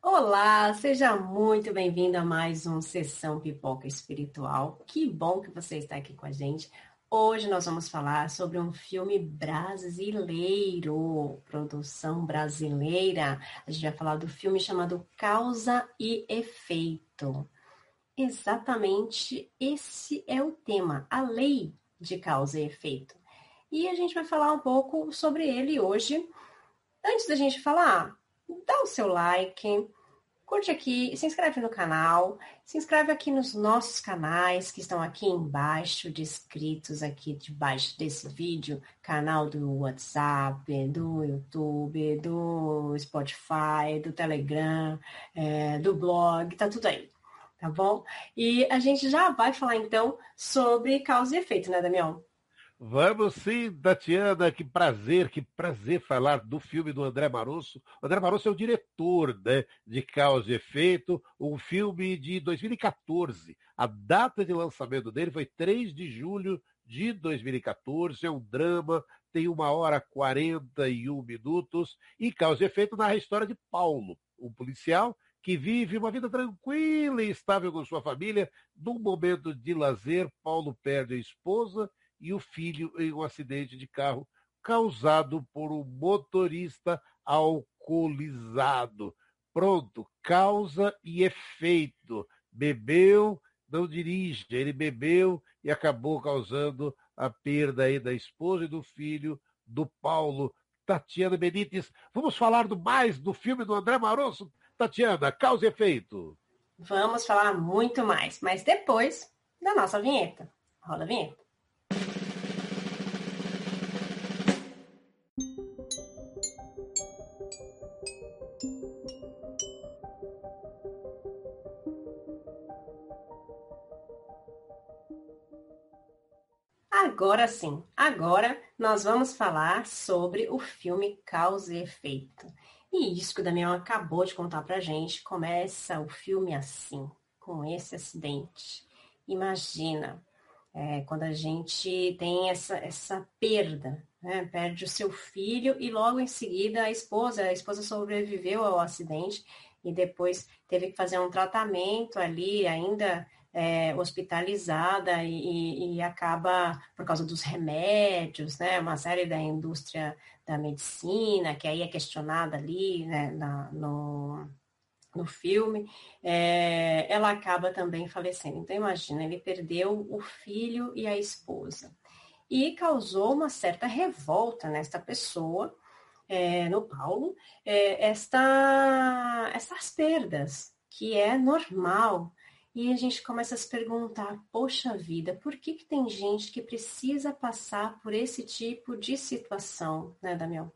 Olá, seja muito bem-vindo a mais um Sessão Pipoca Espiritual. Que bom que você está aqui com a gente. Hoje nós vamos falar sobre um filme brasileiro, produção brasileira. A gente vai falar do filme chamado Causa e Efeito. Exatamente esse é o tema, a lei de causa e efeito. E a gente vai falar um pouco sobre ele hoje. Antes da gente falar, dá o seu like, curte aqui, se inscreve no canal, se inscreve aqui nos nossos canais que estão aqui embaixo, descritos aqui debaixo desse vídeo, canal do WhatsApp, do YouTube, do Spotify, do Telegram, é, do blog, tá tudo aí, tá bom? E a gente já vai falar então sobre causa e efeito, né, Damião? Vamos sim, Tatiana, que prazer, que prazer falar do filme do André Marosso. O André Marosso é o diretor né, de Causa e Efeito, um filme de 2014. A data de lançamento dele foi 3 de julho de 2014. É um drama, tem uma hora e 41 minutos. E Causa e Efeito narra a história de Paulo, um policial que vive uma vida tranquila e estável com sua família. Num momento de lazer, Paulo perde a esposa e o filho em um acidente de carro causado por um motorista alcoolizado. Pronto, causa e efeito. Bebeu, não dirige, ele bebeu e acabou causando a perda aí da esposa e do filho do Paulo. Tatiana Benites, vamos falar do mais do filme do André Marosso? Tatiana, causa e efeito. Vamos falar muito mais, mas depois da nossa vinheta. Roda a vinheta. Agora sim, agora nós vamos falar sobre o filme Causa e Efeito. E isso que o Damião acabou de contar pra gente, começa o filme assim, com esse acidente. Imagina, é, quando a gente tem essa, essa perda, né? perde o seu filho e logo em seguida a esposa, a esposa sobreviveu ao acidente e depois teve que fazer um tratamento ali, ainda é, hospitalizada e, e, acaba, por causa dos remédios, né, uma série da indústria da medicina, que aí é questionada ali né, na, no, no filme, é, ela acaba também falecendo. Então, imagina, ele perdeu o filho e a esposa. E causou uma certa revolta nesta pessoa, é, no Paulo, é, esta, essas perdas, que é normal e a gente começa a se perguntar, poxa vida, por que, que tem gente que precisa passar por esse tipo de situação, né, Damião?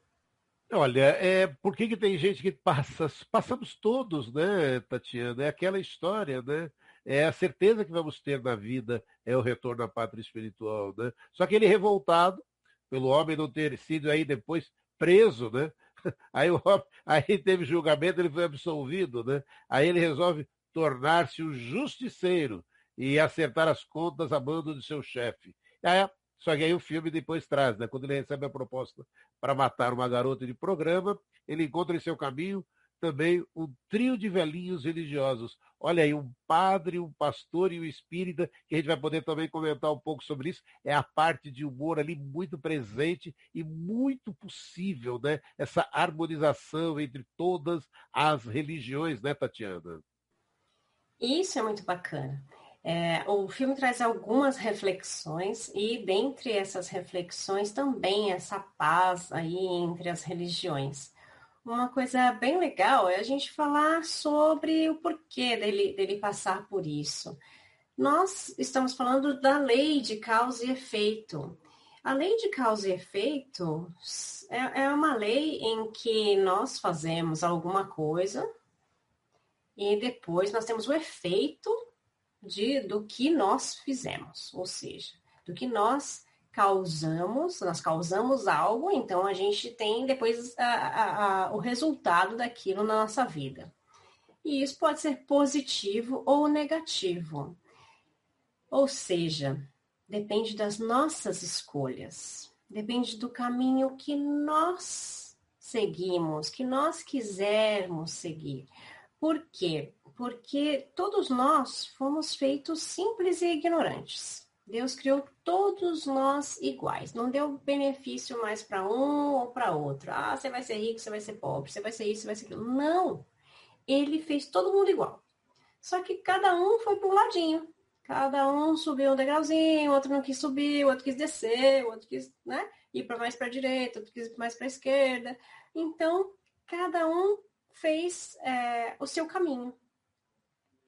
Olha, é, por que, que tem gente que passa? Passamos todos, né, Tatiana? É aquela história, né? É a certeza que vamos ter na vida é o retorno à pátria espiritual, né? Só que ele revoltado pelo homem não ter sido aí depois preso, né? Aí, o aí teve julgamento, ele foi absolvido, né? Aí ele resolve tornar-se o justiceiro e acertar as contas a bando de seu chefe. É, só que aí o filme depois traz, né? Quando ele recebe a proposta para matar uma garota de programa, ele encontra em seu caminho também um trio de velhinhos religiosos. Olha aí, um padre, um pastor e um espírita, que a gente vai poder também comentar um pouco sobre isso. É a parte de humor ali muito presente e muito possível, né? Essa harmonização entre todas as religiões, né, Tatiana? Isso é muito bacana. É, o filme traz algumas reflexões e dentre essas reflexões também essa paz aí entre as religiões. Uma coisa bem legal é a gente falar sobre o porquê dele, dele passar por isso. Nós estamos falando da lei de causa e efeito. A lei de causa e efeito é, é uma lei em que nós fazemos alguma coisa, e depois nós temos o efeito de, do que nós fizemos, ou seja, do que nós causamos, nós causamos algo, então a gente tem depois a, a, a, o resultado daquilo na nossa vida. E isso pode ser positivo ou negativo. Ou seja, depende das nossas escolhas, depende do caminho que nós seguimos, que nós quisermos seguir. Por quê? Porque todos nós fomos feitos simples e ignorantes. Deus criou todos nós iguais. Não deu benefício mais para um ou para outro. Ah, você vai ser rico, você vai ser pobre, você vai ser isso, você vai ser aquilo. Não. Ele fez todo mundo igual. Só que cada um foi para um ladinho. Cada um subiu um degrauzinho, outro não quis subir, outro quis descer, outro quis, né, ir para mais para a direita, outro quis mais para a esquerda. Então, cada um fez é, o seu caminho.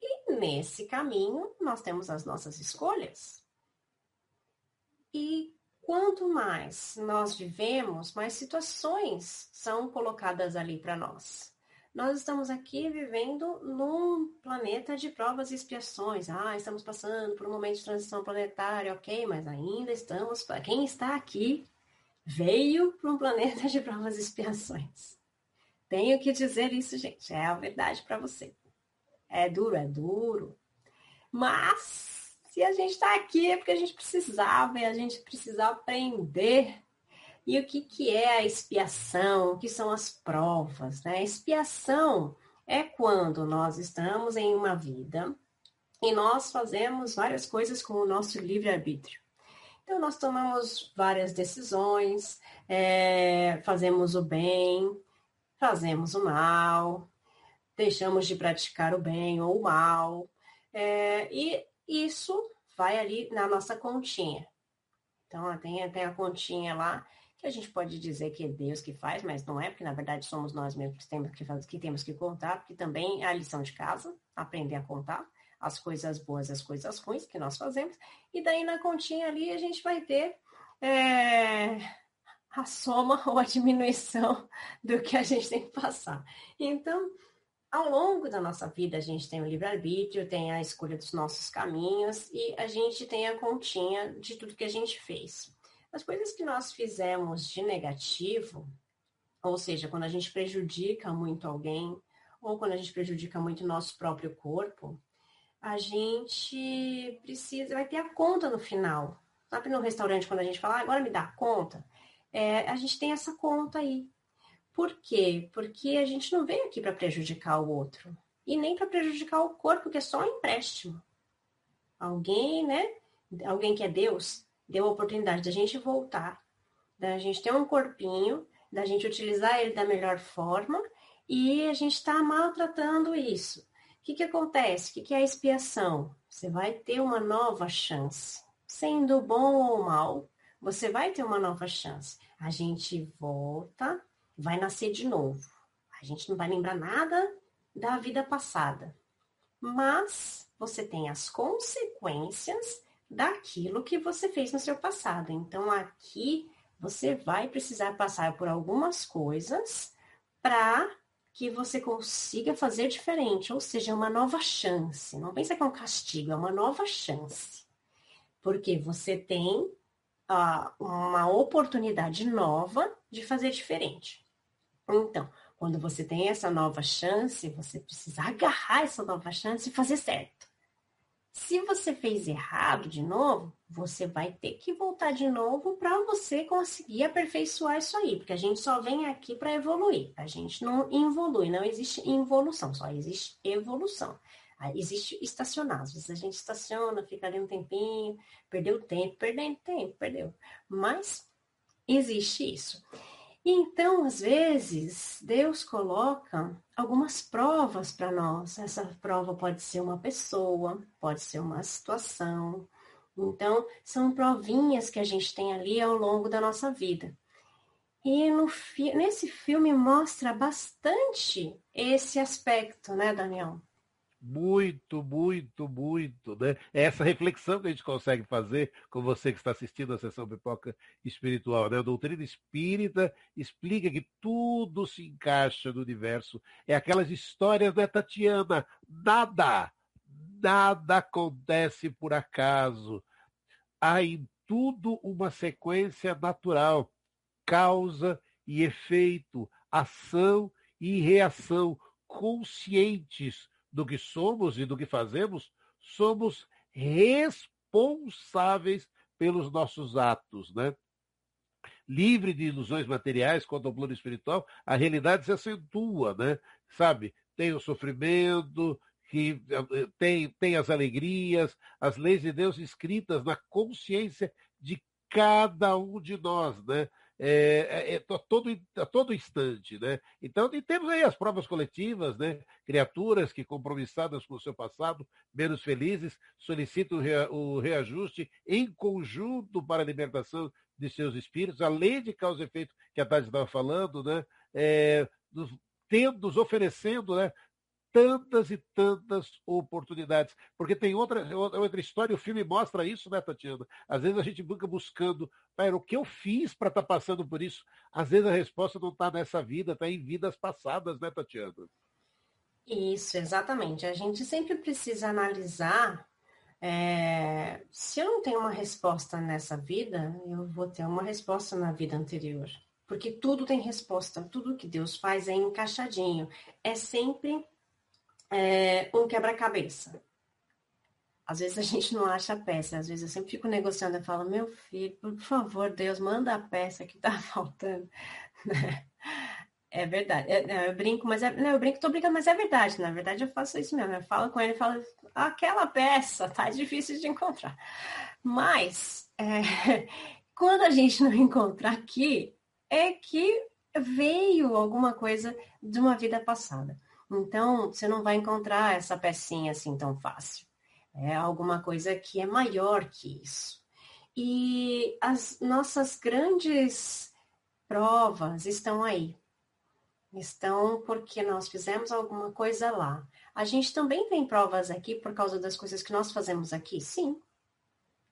E nesse caminho, nós temos as nossas escolhas. E quanto mais nós vivemos, mais situações são colocadas ali para nós. Nós estamos aqui vivendo num planeta de provas e expiações. Ah, estamos passando por um momento de transição planetária, ok, mas ainda estamos. Quem está aqui veio para um planeta de provas e expiações. Tenho que dizer isso, gente. É a verdade para você. É duro, é duro. Mas se a gente está aqui é porque a gente precisava e a gente precisa aprender. E o que, que é a expiação? O que são as provas? Né? A expiação é quando nós estamos em uma vida e nós fazemos várias coisas com o nosso livre-arbítrio. Então, nós tomamos várias decisões, é, fazemos o bem, fazemos o mal, deixamos de praticar o bem ou o mal. É, e isso vai ali na nossa continha. Então, tem, tem a continha lá, que a gente pode dizer que é Deus que faz, mas não é, porque na verdade somos nós mesmos que temos que, que, temos que contar, porque também é a lição de casa, aprender a contar as coisas boas e as coisas ruins que nós fazemos. E daí na continha ali a gente vai ter é, a soma ou a diminuição do que a gente tem que passar. Então, ao longo da nossa vida, a gente tem o livre-arbítrio, tem a escolha dos nossos caminhos e a gente tem a continha de tudo que a gente fez. As coisas que nós fizemos de negativo, ou seja, quando a gente prejudica muito alguém, ou quando a gente prejudica muito o nosso próprio corpo, a gente precisa, vai ter a conta no final. Sabe no restaurante, quando a gente fala, ah, agora me dá a conta? É, a gente tem essa conta aí. Por quê? Porque a gente não veio aqui para prejudicar o outro. E nem para prejudicar o corpo, que é só um empréstimo. Alguém, né? Alguém que é Deus, deu a oportunidade da gente voltar, da gente ter um corpinho, da gente utilizar ele da melhor forma e a gente está maltratando isso. O que, que acontece? O que, que é a expiação? Você vai ter uma nova chance. Sendo bom ou mal, você vai ter uma nova chance. A gente volta vai nascer de novo. A gente não vai lembrar nada da vida passada. Mas você tem as consequências daquilo que você fez no seu passado. Então aqui você vai precisar passar por algumas coisas para que você consiga fazer diferente, ou seja, uma nova chance. Não pensa que é um castigo, é uma nova chance. Porque você tem uh, uma oportunidade nova de fazer diferente. Então, quando você tem essa nova chance, você precisa agarrar essa nova chance e fazer certo. Se você fez errado de novo, você vai ter que voltar de novo para você conseguir aperfeiçoar isso aí, porque a gente só vem aqui para evoluir. A gente não evolui, não existe involução, só existe evolução. Existe estacionar. Às vezes a gente estaciona, fica ali um tempinho, perdeu tempo, perdendo tempo, perdeu. Mas existe isso. Então, às vezes, Deus coloca algumas provas para nós. Essa prova pode ser uma pessoa, pode ser uma situação. Então, são provinhas que a gente tem ali ao longo da nossa vida. E no, nesse filme mostra bastante esse aspecto, né, Daniel? Muito, muito, muito, né? É essa reflexão que a gente consegue fazer com você que está assistindo a sessão Pipoca Espiritual, né? A doutrina espírita explica que tudo se encaixa no universo. É aquelas histórias, né, Tatiana? Nada, nada acontece por acaso. Há em tudo uma sequência natural, causa e efeito, ação e reação conscientes do que somos e do que fazemos, somos responsáveis pelos nossos atos, né? Livre de ilusões materiais quanto ao plano espiritual, a realidade se acentua, né? Sabe? tem o sofrimento, que eh, tem, tem as alegrias, as leis de Deus escritas na consciência de cada um de nós, né? É, é, é, todo, a todo instante. Né? Então, e temos aí as provas coletivas, né? criaturas que, compromissadas com o seu passado, menos felizes, solicitam o reajuste em conjunto para a libertação de seus espíritos, a lei de causa e efeito que a Tati estava falando, né? É, tendo, oferecendo né? Tantas e tantas oportunidades. Porque tem outra, outra história, o filme mostra isso, né, Tatiana? Às vezes a gente fica buscando, o que eu fiz para estar tá passando por isso? Às vezes a resposta não está nessa vida, está em vidas passadas, né, Tatiana? Isso, exatamente. A gente sempre precisa analisar é, se eu não tenho uma resposta nessa vida, eu vou ter uma resposta na vida anterior. Porque tudo tem resposta, tudo que Deus faz é encaixadinho. É sempre é, um quebra-cabeça. Às vezes a gente não acha a peça, às vezes eu sempre fico negociando e falo, meu filho, por favor, Deus, manda a peça que tá faltando. É verdade. É, eu brinco, mas é, não, eu brinco, tô brincando, mas é verdade. Na verdade, eu faço isso mesmo. Eu falo com ele falo, aquela peça tá difícil de encontrar. Mas é, quando a gente não encontra aqui, é que veio alguma coisa de uma vida passada. Então, você não vai encontrar essa pecinha assim tão fácil. É alguma coisa que é maior que isso. E as nossas grandes provas estão aí. Estão porque nós fizemos alguma coisa lá. A gente também tem provas aqui por causa das coisas que nós fazemos aqui? Sim.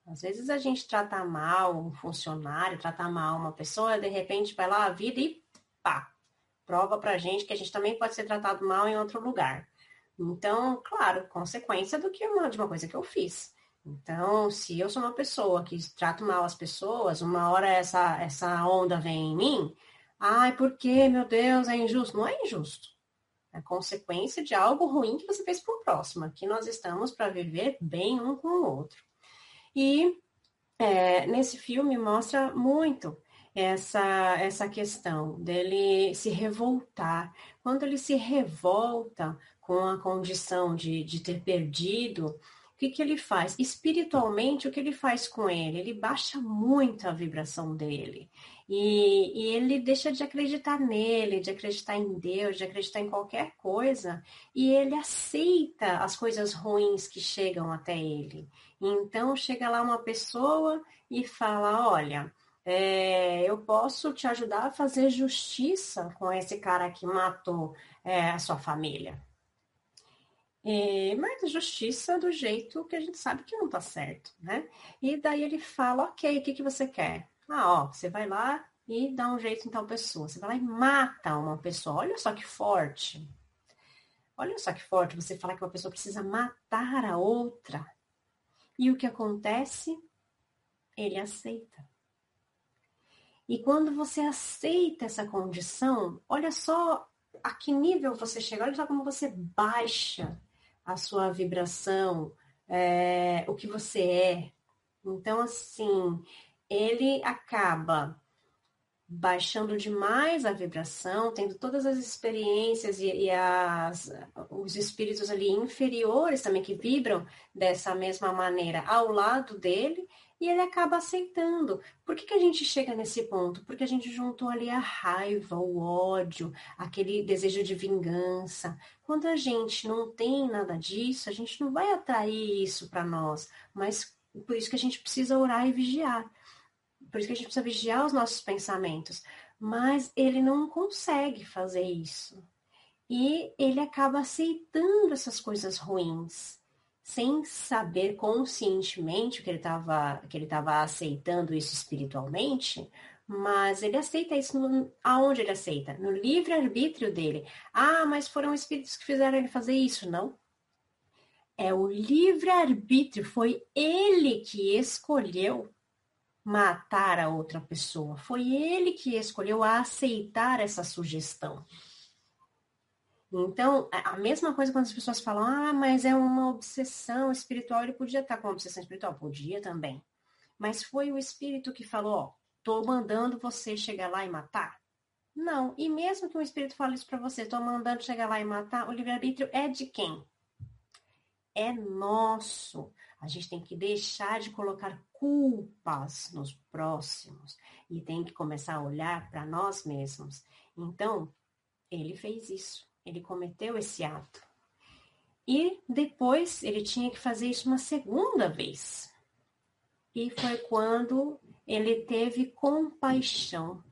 Às vezes a gente trata mal um funcionário, trata mal uma pessoa, de repente vai lá a vida e pá, prova para a gente que a gente também pode ser tratado mal em outro lugar. Então, claro, consequência do que uma, de uma coisa que eu fiz. Então, se eu sou uma pessoa que trato mal as pessoas, uma hora essa, essa onda vem em mim, ai, por que, meu Deus, é injusto? Não é injusto. É consequência de algo ruim que você fez para o próximo. Aqui nós estamos para viver bem um com o outro. E é, nesse filme mostra muito essa, essa questão dele se revoltar. Quando ele se revolta com a condição de, de ter perdido, o que, que ele faz? Espiritualmente, o que ele faz com ele? Ele baixa muito a vibração dele. E, e, ele deixa de acreditar nele, de acreditar em Deus, de acreditar em qualquer coisa, e ele aceita as coisas ruins que chegam até ele. Então chega lá uma pessoa e fala: Olha, é, eu posso te ajudar a fazer justiça com esse cara que matou é, a sua família. É, mas justiça do jeito que a gente sabe que não tá certo, né? E daí ele fala, ok, o que, que você quer? Ah, ó, você vai lá e dá um jeito em tal pessoa. Você vai lá e mata uma pessoa. Olha só que forte. Olha só que forte você falar que uma pessoa precisa matar a outra. E o que acontece? Ele aceita. E quando você aceita essa condição, olha só a que nível você chega, olha só como você baixa a sua vibração, é, o que você é. Então, assim, ele acaba baixando demais a vibração, tendo todas as experiências e, e as, os espíritos ali inferiores também que vibram dessa mesma maneira ao lado dele, e ele acaba aceitando. Por que, que a gente chega nesse ponto? Porque a gente juntou ali a raiva, o ódio, aquele desejo de vingança. Quando a gente não tem nada disso, a gente não vai atrair isso para nós. Mas por isso que a gente precisa orar e vigiar. Por isso que a gente precisa vigiar os nossos pensamentos. Mas ele não consegue fazer isso. E ele acaba aceitando essas coisas ruins sem saber conscientemente que ele estava que ele estava aceitando isso espiritualmente, mas ele aceita isso no, aonde ele aceita? No livre arbítrio dele. Ah, mas foram espíritos que fizeram ele fazer isso, não? É o livre arbítrio, foi ele que escolheu matar a outra pessoa. Foi ele que escolheu aceitar essa sugestão. Então, a mesma coisa quando as pessoas falam, ah, mas é uma obsessão espiritual, ele podia estar com uma obsessão espiritual? Podia também. Mas foi o espírito que falou, ó, tô mandando você chegar lá e matar. Não. E mesmo que um espírito fale isso para você, estou mandando chegar lá e matar, o livre-arbítrio é de quem? É nosso. A gente tem que deixar de colocar culpas nos próximos e tem que começar a olhar para nós mesmos. Então, ele fez isso. Ele cometeu esse ato. E depois ele tinha que fazer isso uma segunda vez. E foi quando ele teve compaixão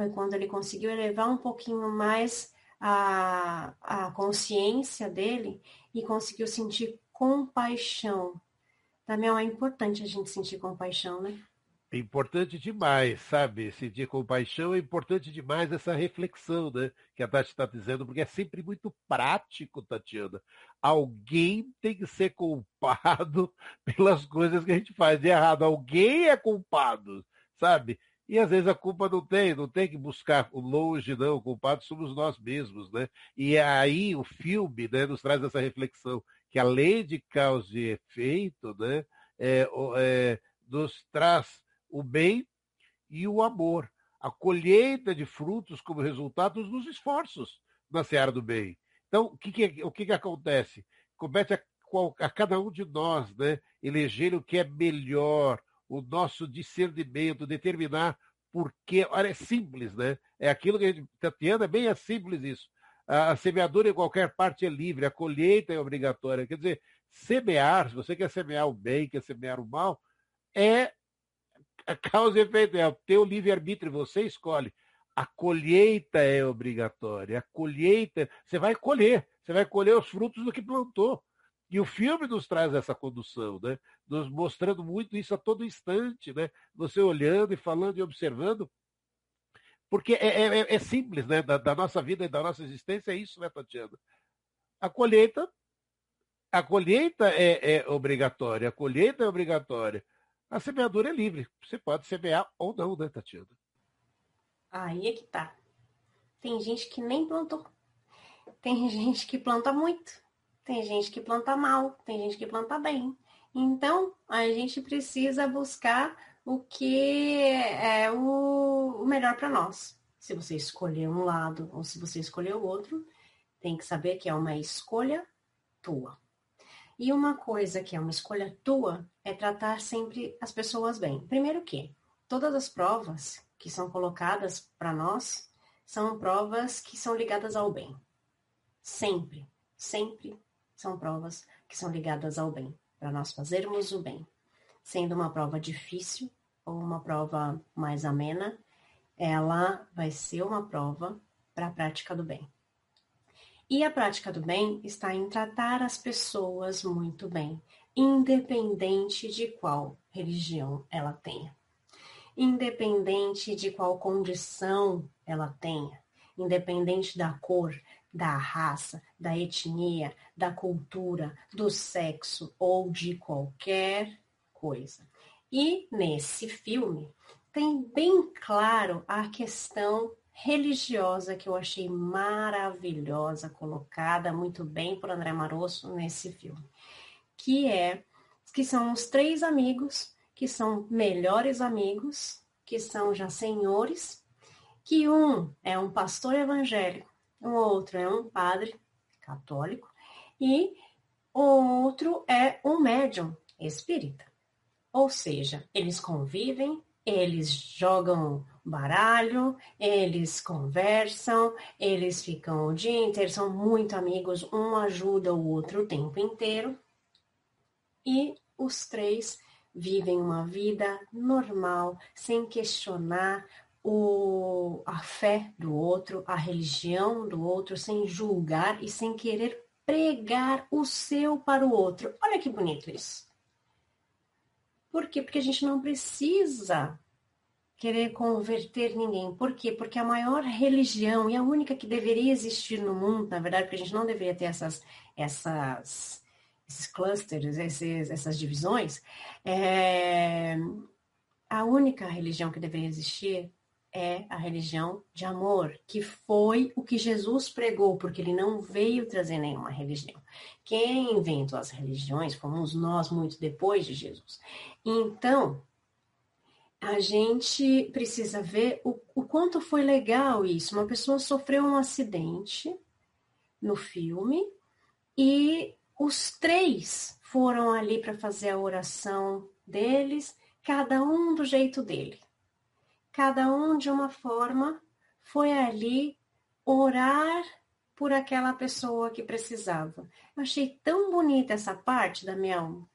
foi quando ele conseguiu elevar um pouquinho mais a, a consciência dele e conseguiu sentir compaixão. Também é importante a gente sentir compaixão, né? É importante demais, sabe? Sentir compaixão é importante demais essa reflexão, né? Que a Tati está dizendo, porque é sempre muito prático, Tatiana. Alguém tem que ser culpado pelas coisas que a gente faz de errado. Alguém é culpado, sabe? E às vezes a culpa não tem, não tem que buscar o longe, não. O culpado somos nós mesmos, né? E aí o filme né, nos traz essa reflexão, que a lei de causa e efeito né, é, é, nos traz o bem e o amor. A colheita de frutos como resultado dos esforços na seara do bem. Então, o que, que, o que, que acontece? Compete a, a cada um de nós né, eleger o que é melhor, o nosso discernimento, determinar porque, olha, é simples, né? É aquilo que a gente, Tatiana, é bem é simples isso. A semeadura em qualquer parte é livre, a colheita é obrigatória. Quer dizer, semear, se você quer semear o bem, quer semear o mal, é a causa e efeito, é o teu livre-arbítrio, você escolhe. A colheita é obrigatória, a colheita, você vai colher, você vai colher os frutos do que plantou. E o filme nos traz essa condução, né? Nos mostrando muito isso a todo instante, né? Você olhando e falando e observando. Porque é, é, é simples, né? Da, da, nossa vida e da nossa existência é isso, né, Tatiana? A colheita, a colheita é, é obrigatória, a colheita é obrigatória. A semeadura é livre. Você pode semear ou não, né, Tatiana? Aí é que tá. Tem gente que nem plantou. Tem gente que planta muito. Tem gente que planta mal, tem gente que planta bem. Então, a gente precisa buscar o que é o, melhor para nós. Se você escolher um lado ou se você escolher o outro, tem que saber que é uma escolha tua. E uma coisa que é uma escolha tua é tratar sempre as pessoas bem. Primeiro que todas as provas que são colocadas para nós são provas que são ligadas ao bem. Sempre, sempre são provas que são ligadas ao bem, para nós fazermos o bem. Sendo uma prova difícil ou uma prova mais amena, ela vai ser uma prova para a prática do bem. E a prática do bem está em tratar as pessoas muito bem, independente de qual religião ela tenha, independente de qual condição ela tenha, independente da cor, da raça, da etnia, da cultura, do sexo ou de qualquer coisa. E nesse filme tem bem claro a questão religiosa que eu achei maravilhosa, colocada muito bem por André Marosso nesse filme, que é que são os três amigos que são melhores amigos, que são já senhores, que um é um pastor evangélico o outro é um padre católico e o outro é um médium espírita. Ou seja, eles convivem, eles jogam baralho, eles conversam, eles ficam o dia inteiro, são muito amigos, um ajuda o outro o tempo inteiro. E os três vivem uma vida normal, sem questionar o, a fé do outro, a religião do outro, sem julgar e sem querer pregar o seu para o outro. Olha que bonito isso. Por quê? Porque a gente não precisa querer converter ninguém. Por quê? Porque a maior religião e a única que deveria existir no mundo, na verdade, porque a gente não deveria ter essas, essas, esses clusters, esses, essas divisões, é, a única religião que deveria existir é a religião de amor, que foi o que Jesus pregou, porque ele não veio trazer nenhuma religião. Quem inventou as religiões fomos nós muito depois de Jesus. Então, a gente precisa ver o, o quanto foi legal isso. Uma pessoa sofreu um acidente no filme e os três foram ali para fazer a oração deles, cada um do jeito dele. Cada um de uma forma foi ali orar por aquela pessoa que precisava. Eu achei tão bonita essa parte, Damião.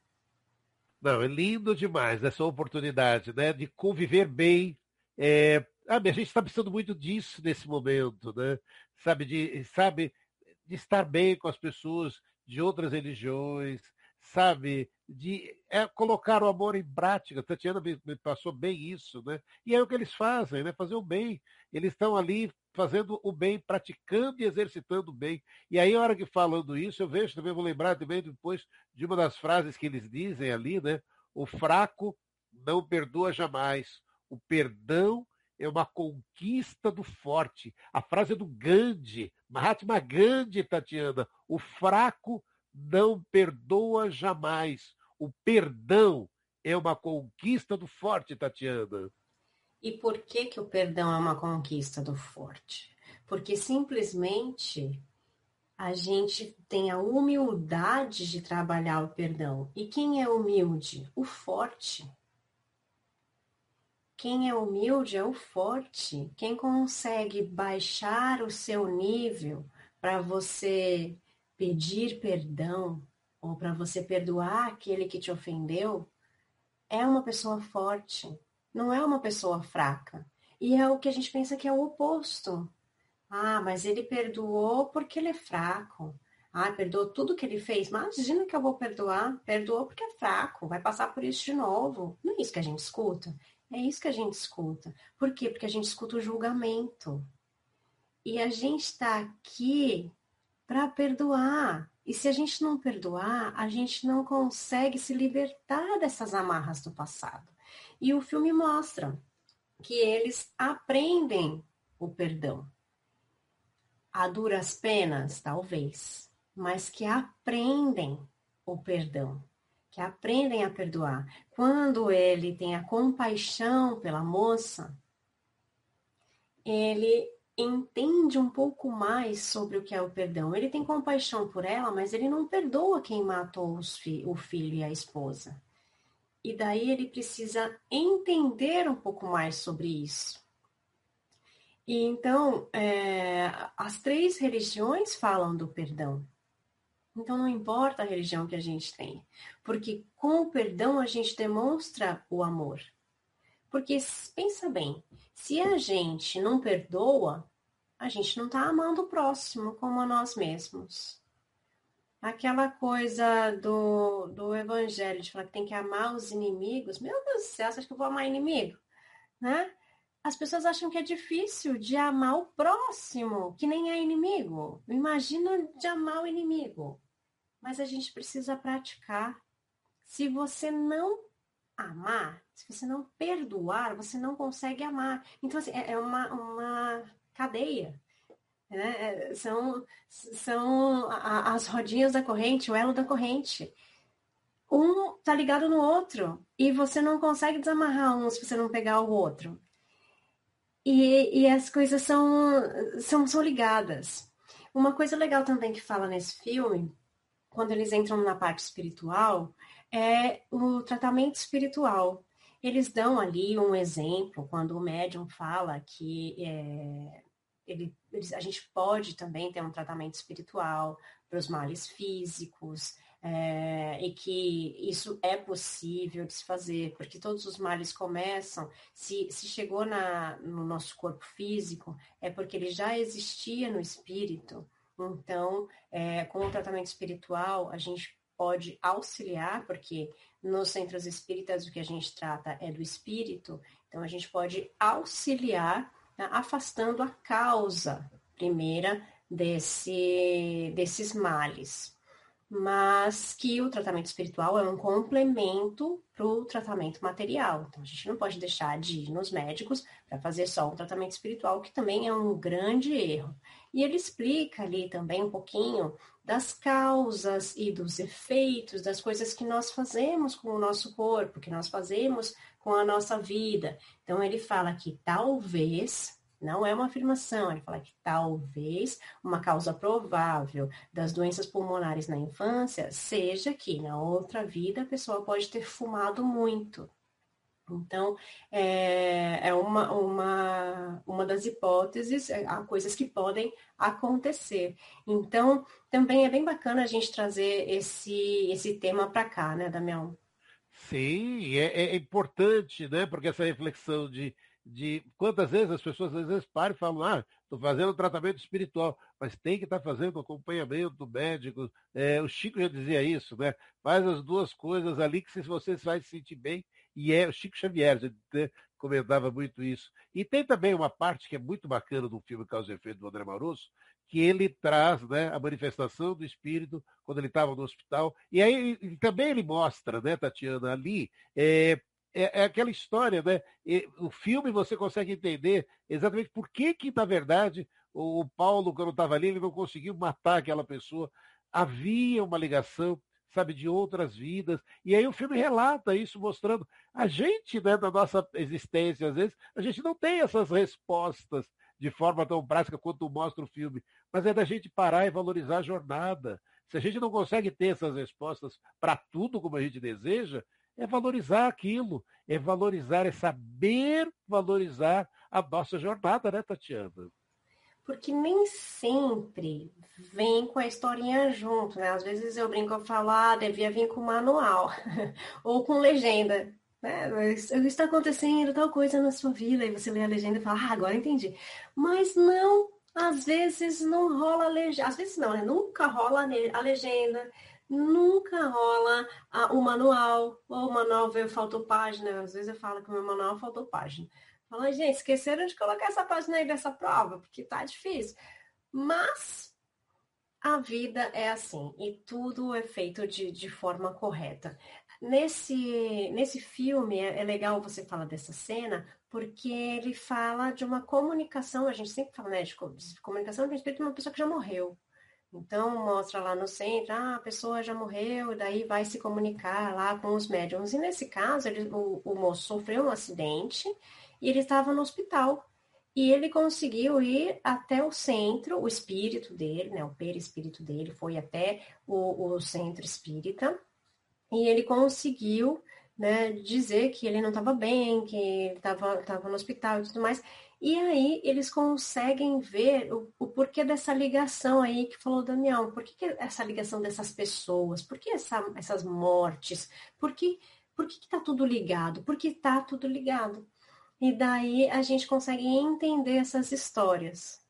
Não, é lindo demais essa oportunidade, né, de conviver bem. É... Ah, a gente está precisando muito disso nesse momento, né? Sabe de, sabe de estar bem com as pessoas de outras religiões, sabe, de é, colocar o amor em prática. Tatiana me, me, passou bem isso, né? E é o que eles fazem, né? Fazer o bem. Eles estão ali fazendo o bem, praticando e exercitando o bem. E aí, a hora que falando isso, eu vejo também, vou lembrar também depois de uma das frases que eles dizem ali, né? O fraco não perdoa jamais. O perdão é uma conquista do forte. A frase é do Gandhi, Mahatma Gandhi, Tatiana. O fraco não perdoa jamais. O perdão é uma conquista do forte, Tatiana. E por que, que o perdão é uma conquista do forte? Porque simplesmente a gente tem a humildade de trabalhar o perdão. E quem é humilde? O forte. Quem é humilde é o forte. Quem consegue baixar o seu nível para você pedir perdão ou para você perdoar aquele que te ofendeu, é uma pessoa forte, não é uma pessoa fraca. E é o que a gente pensa que é o oposto. Ah, mas ele perdoou porque ele é fraco. Ah, perdoou tudo que ele fez. Imagina que eu vou perdoar. Perdoou porque é fraco, vai passar por isso de novo. Não é isso que a gente escuta. É isso que a gente escuta. Por quê? Porque a gente escuta o julgamento. E a gente está aqui para perdoar. E se a gente não perdoar, a gente não consegue se libertar dessas amarras do passado. E o filme mostra que eles aprendem o perdão. A duras penas, talvez, mas que aprendem o perdão, que aprendem a perdoar. Quando ele tem a compaixão pela moça, ele entende um pouco mais sobre o que é o perdão. Ele tem compaixão por ela, mas ele não perdoa quem matou fi o filho e a esposa. E daí ele precisa entender um pouco mais sobre isso. E então, é, as três religiões falam do perdão. Então, não importa a religião que a gente tem, porque com o perdão a gente demonstra o amor. Porque pensa bem, se a gente não perdoa, a gente não está amando o próximo como a nós mesmos. Aquela coisa do, do evangelho, de falar que tem que amar os inimigos. Meu Deus do céu, você acha que eu vou amar inimigo? Né? As pessoas acham que é difícil de amar o próximo, que nem é inimigo. Imagina de amar o inimigo. Mas a gente precisa praticar. Se você não amar, se você não perdoar, você não consegue amar. Então, assim, é, é uma, uma cadeia. Né? É, são são as rodinhas da corrente, o elo da corrente. Um tá ligado no outro e você não consegue desamarrar um se você não pegar o outro. E, e as coisas são, são, são ligadas. Uma coisa legal também que fala nesse filme, quando eles entram na parte espiritual, é o tratamento espiritual. Eles dão ali um exemplo quando o médium fala que é, ele, a gente pode também ter um tratamento espiritual para os males físicos, é, e que isso é possível de se fazer, porque todos os males começam, se, se chegou na, no nosso corpo físico, é porque ele já existia no espírito. Então, é, com o tratamento espiritual, a gente pode auxiliar, porque nos centros espíritas o que a gente trata é do espírito, então a gente pode auxiliar né, afastando a causa primeira desse, desses males. Mas que o tratamento espiritual é um complemento para o tratamento material. Então, a gente não pode deixar de ir nos médicos para fazer só um tratamento espiritual, que também é um grande erro. E ele explica ali também um pouquinho das causas e dos efeitos das coisas que nós fazemos com o nosso corpo, que nós fazemos com a nossa vida. Então, ele fala que talvez não é uma afirmação, ele fala que talvez uma causa provável das doenças pulmonares na infância seja que na outra vida a pessoa pode ter fumado muito. Então, é, é uma, uma, uma das hipóteses, é, há coisas que podem acontecer. Então, também é bem bacana a gente trazer esse, esse tema para cá, né, Damião? Sim, é, é importante, né? Porque essa reflexão de de quantas vezes as pessoas às vezes param e falam, ah, estou fazendo tratamento espiritual, mas tem que estar tá fazendo acompanhamento médico. É, o Chico já dizia isso, né? Faz as duas coisas ali que você vai se sentir bem, e é o Chico Xavier, já comentava muito isso. E tem também uma parte que é muito bacana do filme Causa e Efeito do André Marosso, que ele traz né, a manifestação do espírito quando ele estava no hospital. E aí e também ele mostra, né, Tatiana, ali, é, é, é, aquela história, né? E, o filme você consegue entender exatamente por que, que na verdade, o, o Paulo, quando estava ali, ele não conseguiu matar aquela pessoa. Havia uma ligação, sabe, de outras vidas. E aí o filme relata isso, mostrando a gente, né, da nossa existência, às vezes, a gente não tem essas respostas de forma tão prática quanto mostra o filme, mas é da gente parar e valorizar a jornada. Se a gente não consegue ter essas respostas para tudo como a gente deseja, é valorizar aquilo, é valorizar, é saber valorizar a nossa jornada, né, Tatiana? Porque nem sempre vem com a historinha junto, né? Às vezes eu brinco, eu falo, ah, devia vir com manual, ou com legenda. Né? Está acontecendo tal coisa na sua vida, e você lê a legenda e fala, ah, agora entendi. Mas não, às vezes não rola a legenda, às vezes não, né? Nunca rola a legenda, nunca rola ah, o manual, ou o manual veio, faltou página. Às vezes eu falo que o meu manual faltou página. Fala, gente, esqueceram de colocar essa página aí dessa prova, porque tá difícil. Mas a vida é assim, e tudo é feito de, de forma correta. Nesse, nesse filme, é, é legal você falar dessa cena, porque ele fala de uma comunicação, a gente sempre fala né, de comunicação a respeito de uma pessoa que já morreu. Então, mostra lá no centro, ah, a pessoa já morreu, daí vai se comunicar lá com os médiums. E nesse caso, ele, o, o moço sofreu um acidente e ele estava no hospital. E ele conseguiu ir até o centro, o espírito dele, né, o perispírito dele, foi até o, o centro espírita, e ele conseguiu né, dizer que ele não estava bem, que ele estava no hospital e tudo mais. E aí eles conseguem ver o, o, porquê dessa ligação aí que falou Damião. Por que, que essa ligação dessas pessoas? Por que essa, essas mortes? Por que por que está tudo ligado? Porque está tudo ligado. E daí a gente consegue entender essas histórias.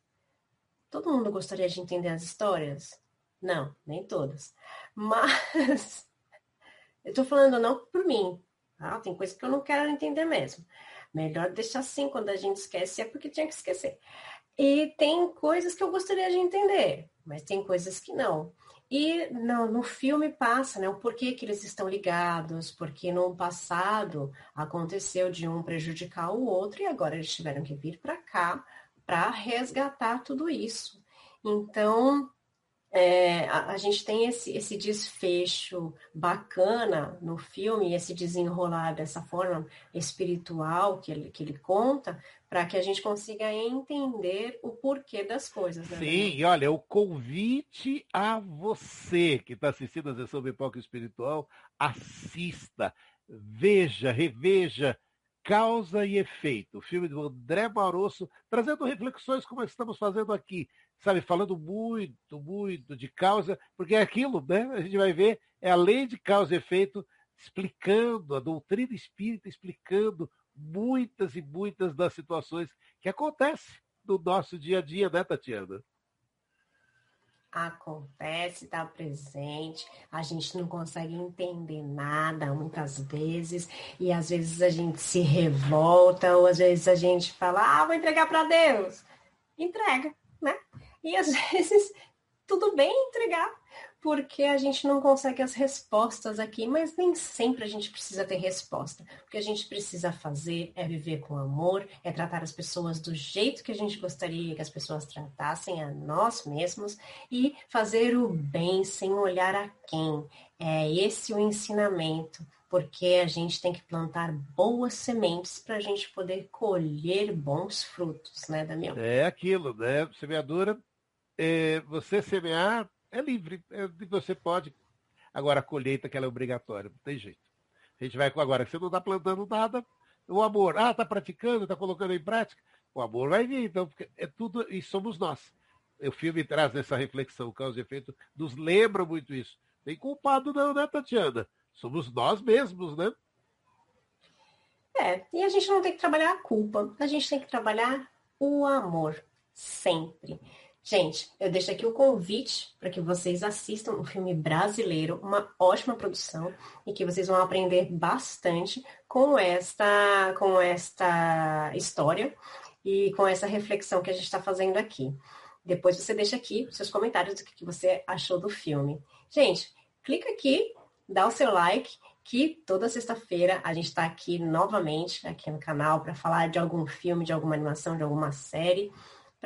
Todo mundo gostaria de entender as histórias? Não, nem todas. Mas eu estou falando não por mim. Tá? Tem coisa que eu não quero entender mesmo. Melhor deixar assim, quando a gente esquece, é porque tinha que esquecer. E tem coisas que eu gostaria de entender, mas tem coisas que não. E no, no filme passa, né, o porquê que eles estão ligados, porque no passado aconteceu de um prejudicar o outro e agora eles tiveram que vir para cá para resgatar tudo isso. Então, é, a, a, gente tem esse, esse desfecho bacana no filme, esse desenrolar dessa forma espiritual que ele, que ele conta, para que a gente consiga entender o porquê das coisas. Né? Sim, olha, o convite a você que está assistindo a sessão Pipoca Espiritual, assista, veja, reveja Causa e Efeito, o filme do André Barosso, trazendo reflexões como estamos fazendo aqui, sabe, falando muito, muito de causa, porque é aquilo, né? A gente vai ver, é a lei de causa e efeito, explicando, a doutrina espírita explicando muitas e muitas das situações que acontecem no nosso dia a dia, né, Tatiana? acontece, está presente, a gente não consegue entender nada muitas vezes, e às vezes a gente se revolta, ou às vezes a gente fala, ah, vou entregar para Deus. Entrega, né? E às vezes tudo bem entregar, porque a gente não consegue as respostas aqui, mas nem sempre a gente precisa ter resposta. O que a gente precisa fazer é viver com amor, é tratar as pessoas do jeito que a gente gostaria que as pessoas tratassem a nós mesmos e fazer o bem sem olhar a quem. É esse o ensinamento porque a gente tem que plantar boas sementes para a gente poder colher bons frutos, né, Damião? É aquilo, né? Semeadura, é, você semear é livre, é, você pode. Agora, a colheita que ela é obrigatória, não tem jeito. A gente vai com agora, você não está plantando nada, o amor, ah, está praticando, está colocando em prática, o amor vai vir, então, é tudo, e somos nós. O filme traz essa reflexão, causa e efeito, nos lembra muito isso. Tem culpado não, né, Tatiana? Somos nós mesmos, né? É, e a gente não tem que trabalhar a culpa, a gente tem que trabalhar o amor, sempre. Gente, eu deixo aqui o convite para que vocês assistam um filme brasileiro, uma ótima produção, e que vocês vão aprender bastante com esta, com esta história e com essa reflexão que a gente está fazendo aqui. Depois você deixa aqui seus comentários do que você achou do filme. Gente, clica aqui dá o seu like, que toda sexta-feira a gente está aqui novamente, aqui no canal, para falar de algum filme, de alguma animação, de alguma série,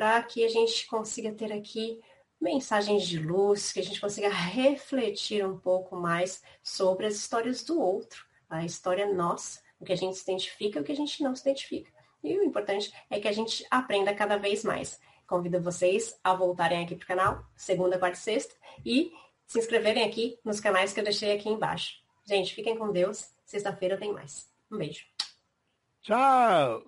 para que a gente consiga ter aqui mensagens de luz, que a gente consiga refletir um pouco mais sobre as histórias do outro, a história nossa, o que a gente se identifica e o que a gente não se identifica. E o importante é que a gente aprenda cada vez mais. Convido vocês a voltarem aqui para o canal, segunda, quarta e sexta, e se inscreverem aqui nos canais que eu deixei aqui embaixo. Gente, fiquem com Deus. Sexta-feira tem mais. Um beijo. Tchau!